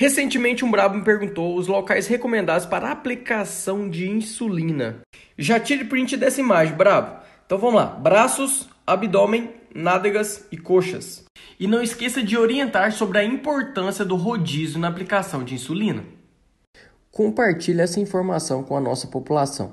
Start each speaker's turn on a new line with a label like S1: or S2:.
S1: Recentemente, um brabo me perguntou os locais recomendados para aplicação de insulina. Já tire print dessa imagem, brabo. Então vamos lá: braços, abdômen, nádegas e coxas. E não esqueça de orientar sobre a importância do rodízio na aplicação de insulina. Compartilhe essa informação com a nossa população.